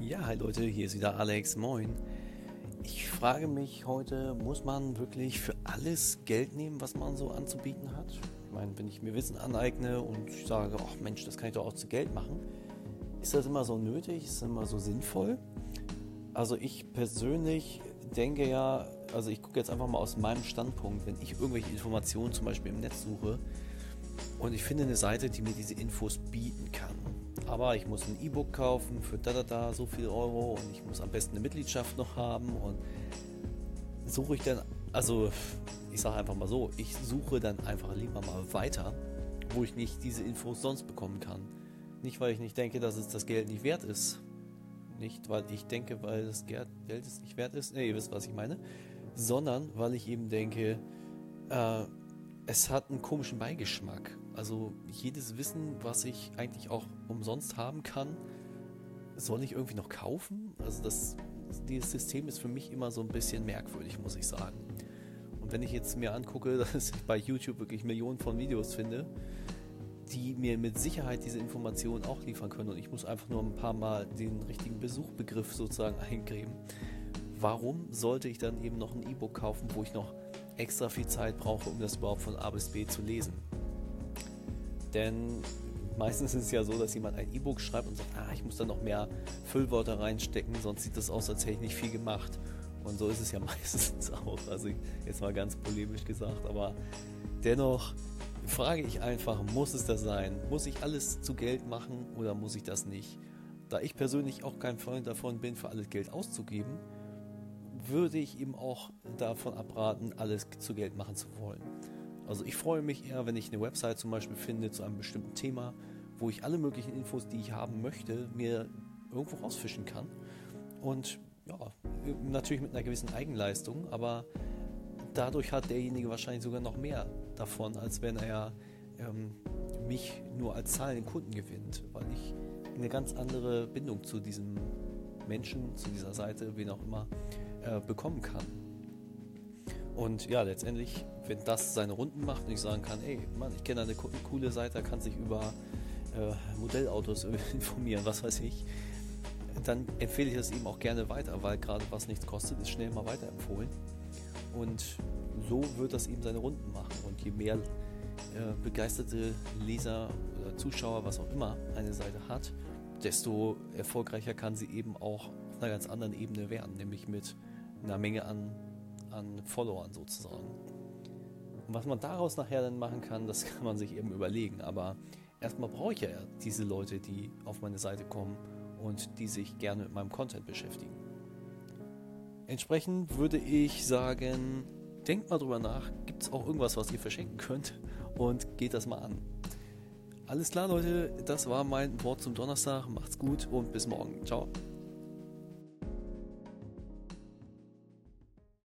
Ja, hi Leute, hier ist wieder Alex. Moin. Ich frage mich heute, muss man wirklich für alles Geld nehmen, was man so anzubieten hat? Ich meine, wenn ich mir Wissen aneigne und ich sage, ach Mensch, das kann ich doch auch zu Geld machen, ist das immer so nötig? Ist das immer so sinnvoll? Also ich persönlich denke ja, also ich gucke jetzt einfach mal aus meinem Standpunkt, wenn ich irgendwelche Informationen zum Beispiel im Netz suche und ich finde eine Seite, die mir diese Infos bieten kann aber ich muss ein E-Book kaufen für da da da so viel Euro und ich muss am besten eine Mitgliedschaft noch haben und suche ich dann, also ich sage einfach mal so, ich suche dann einfach lieber mal weiter, wo ich nicht diese Infos sonst bekommen kann. Nicht, weil ich nicht denke, dass es das Geld nicht wert ist. Nicht, weil ich denke, weil das Geld es nicht wert ist. Ne, ihr wisst, was ich meine. Sondern, weil ich eben denke, äh, es hat einen komischen Beigeschmack. Also jedes Wissen, was ich eigentlich auch umsonst haben kann, soll ich irgendwie noch kaufen? Also das, dieses System ist für mich immer so ein bisschen merkwürdig, muss ich sagen. Und wenn ich jetzt mir angucke, dass ich bei YouTube wirklich Millionen von Videos finde, die mir mit Sicherheit diese Informationen auch liefern können und ich muss einfach nur ein paar Mal den richtigen Besuchbegriff sozusagen eingeben. Warum sollte ich dann eben noch ein E-Book kaufen, wo ich noch extra viel Zeit brauche, um das überhaupt von A bis B zu lesen? Denn meistens ist es ja so, dass jemand ein E-Book schreibt und sagt, ah, ich muss da noch mehr Füllwörter reinstecken, sonst sieht das aus, als hätte ich nicht viel gemacht. Und so ist es ja meistens auch. Also jetzt mal ganz polemisch gesagt, aber dennoch frage ich einfach, muss es das sein? Muss ich alles zu Geld machen oder muss ich das nicht? Da ich persönlich auch kein Freund davon bin, für alles Geld auszugeben, würde ich eben auch davon abraten, alles zu Geld machen zu wollen. Also ich freue mich eher, wenn ich eine Website zum Beispiel finde zu einem bestimmten Thema, wo ich alle möglichen Infos, die ich haben möchte, mir irgendwo rausfischen kann. Und ja, natürlich mit einer gewissen Eigenleistung, aber dadurch hat derjenige wahrscheinlich sogar noch mehr davon, als wenn er ähm, mich nur als zahlenden Kunden gewinnt, weil ich eine ganz andere Bindung zu diesem Menschen, zu dieser Seite, wen auch immer, äh, bekommen kann. Und ja, letztendlich, wenn das seine Runden macht und ich sagen kann, ey, Mann, ich kenne eine coole Seite, kann sich über äh, Modellautos informieren, was weiß ich, dann empfehle ich das eben auch gerne weiter, weil gerade was nichts kostet, ist schnell mal weiterempfohlen. Und so wird das eben seine Runden machen. Und je mehr äh, begeisterte Leser oder Zuschauer, was auch immer, eine Seite hat, desto erfolgreicher kann sie eben auch auf einer ganz anderen Ebene werden, nämlich mit einer Menge an an Followern sozusagen. Und was man daraus nachher dann machen kann, das kann man sich eben überlegen. Aber erstmal brauche ich ja diese Leute, die auf meine Seite kommen und die sich gerne mit meinem Content beschäftigen. Entsprechend würde ich sagen, denkt mal drüber nach, gibt es auch irgendwas, was ihr verschenken könnt und geht das mal an. Alles klar, Leute, das war mein Wort zum Donnerstag. Macht's gut und bis morgen. Ciao.